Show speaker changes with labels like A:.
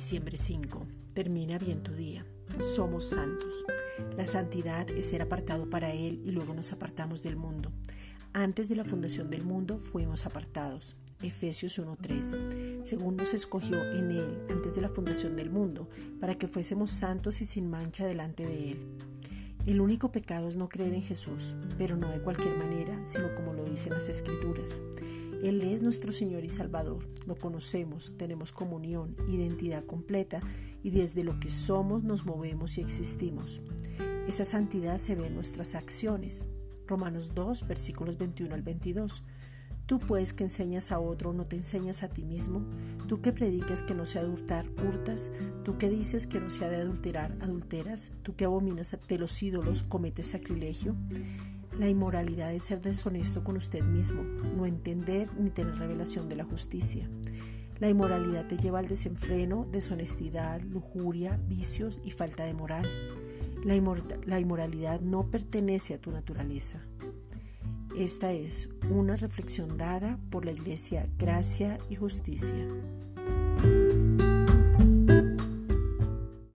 A: Diciembre 5. Termina bien tu día. Somos santos. La santidad es ser apartado para Él y luego nos apartamos del mundo. Antes de la fundación del mundo fuimos apartados. Efesios 1:3. Según nos escogió en Él antes de la fundación del mundo, para que fuésemos santos y sin mancha delante de Él. El único pecado es no creer en Jesús, pero no de cualquier manera, sino como lo dicen las Escrituras. Él es nuestro Señor y Salvador. Lo conocemos, tenemos comunión, identidad completa y desde lo que somos nos movemos y existimos. Esa santidad se ve en nuestras acciones. Romanos 2, versículos 21 al 22. Tú pues que enseñas a otro no te enseñas a ti mismo, tú que predicas que no se adultar, hurtas, tú que dices que no se ha de adulterar, adulteras, tú que abominas de los ídolos, cometes sacrilegio. La inmoralidad es ser deshonesto con usted mismo, no entender ni tener revelación de la justicia. La inmoralidad te lleva al desenfreno, deshonestidad, lujuria, vicios y falta de moral. La, la inmoralidad no pertenece a tu naturaleza. Esta es una reflexión dada por la Iglesia Gracia y Justicia.